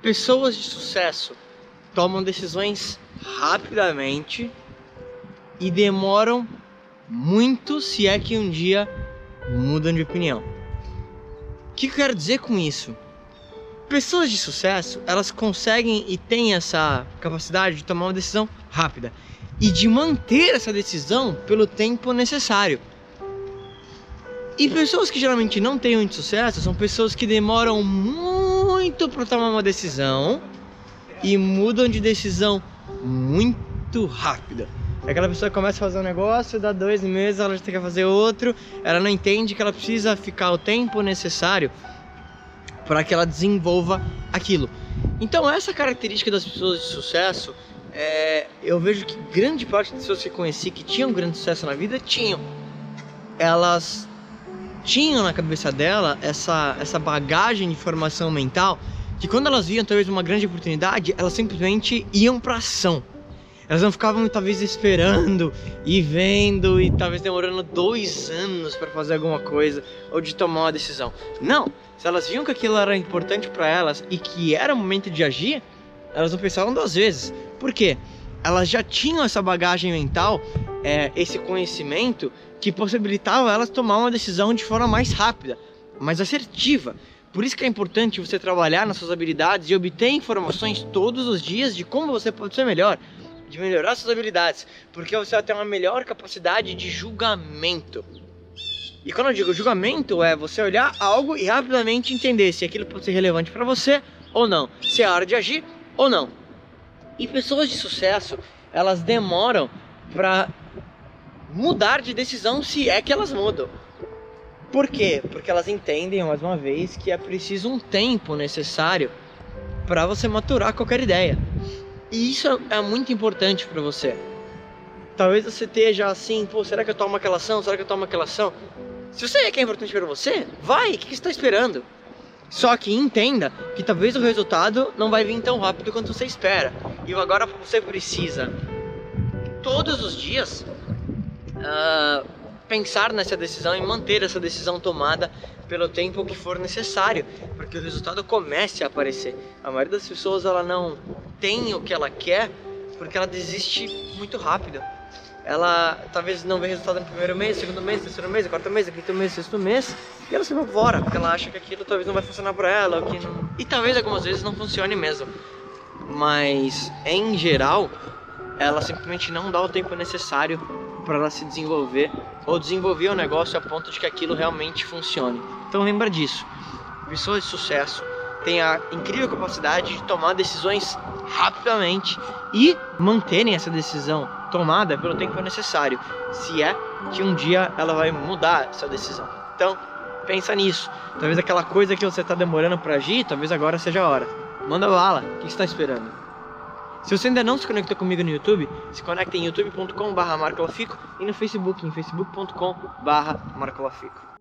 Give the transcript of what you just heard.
Pessoas de sucesso tomam decisões rapidamente e demoram muito se é que um dia mudam de opinião. O que eu quero dizer com isso? Pessoas de sucesso, elas conseguem e têm essa capacidade de tomar uma decisão rápida e de manter essa decisão pelo tempo necessário. E pessoas que geralmente não têm muito sucesso são pessoas que demoram muito para tomar uma decisão e mudam de decisão muito rápida. Aquela pessoa começa a fazer um negócio, dá dois meses, ela já tem que fazer outro, ela não entende que ela precisa ficar o tempo necessário para que ela desenvolva aquilo. Então, essa característica das pessoas de sucesso, é, eu vejo que grande parte das pessoas que eu conheci que tinham grande sucesso na vida tinham. Elas tinham na cabeça dela essa, essa bagagem de formação mental que quando elas viam talvez uma grande oportunidade, elas simplesmente iam para ação. Elas não ficavam talvez esperando e vendo e talvez demorando dois anos para fazer alguma coisa ou de tomar uma decisão. Não, se elas viam que aquilo era importante para elas e que era o momento de agir, elas não pensavam duas vezes. Por quê? Elas já tinham essa bagagem mental, é, esse conhecimento que possibilitava elas tomar uma decisão de forma mais rápida, mais assertiva. Por isso que é importante você trabalhar nas suas habilidades e obter informações todos os dias de como você pode ser melhor, de melhorar suas habilidades, porque você vai ter uma melhor capacidade de julgamento. E quando eu digo julgamento, é você olhar algo e rapidamente entender se aquilo pode ser relevante para você ou não, se é hora de agir ou não. E pessoas de sucesso, elas demoram para mudar de decisão se é que elas mudam. Por quê? Porque elas entendem, mais uma vez, que é preciso um tempo necessário para você maturar qualquer ideia. E isso é muito importante para você. Talvez você esteja assim, pô, será que eu tomo aquela ação? Será que eu tomo aquela ação? Se você é que é importante para você, vai, o que, você está esperando? Só que entenda que talvez o resultado não vai vir tão rápido quanto você espera. E agora você precisa, todos os dias, uh, pensar nessa decisão e manter essa decisão tomada pelo tempo que for necessário, para que o resultado comece a aparecer. A maioria das pessoas ela não tem o que ela quer porque ela desiste muito rápido ela talvez não vê resultado no primeiro mês, segundo mês, terceiro mês, quarto mês, quinto mês, sexto mês, e ela se apavora, porque ela acha que aquilo talvez não vai funcionar para ela, ou que não... e talvez algumas vezes não funcione mesmo. Mas em geral, ela simplesmente não dá o tempo necessário para ela se desenvolver ou desenvolver o negócio a ponto de que aquilo realmente funcione. Então lembra disso. Pessoas de sucesso têm a incrível capacidade de tomar decisões rapidamente e manterem essa decisão tomada pelo tempo necessário, se é que um dia ela vai mudar essa decisão. Então, pensa nisso. Talvez aquela coisa que você está demorando para agir, talvez agora seja a hora. Manda bala. O que está esperando? Se você ainda não se conectou comigo no YouTube, se conecta em youtube.com/marcolofico e no Facebook em facebook.com/marcolofico.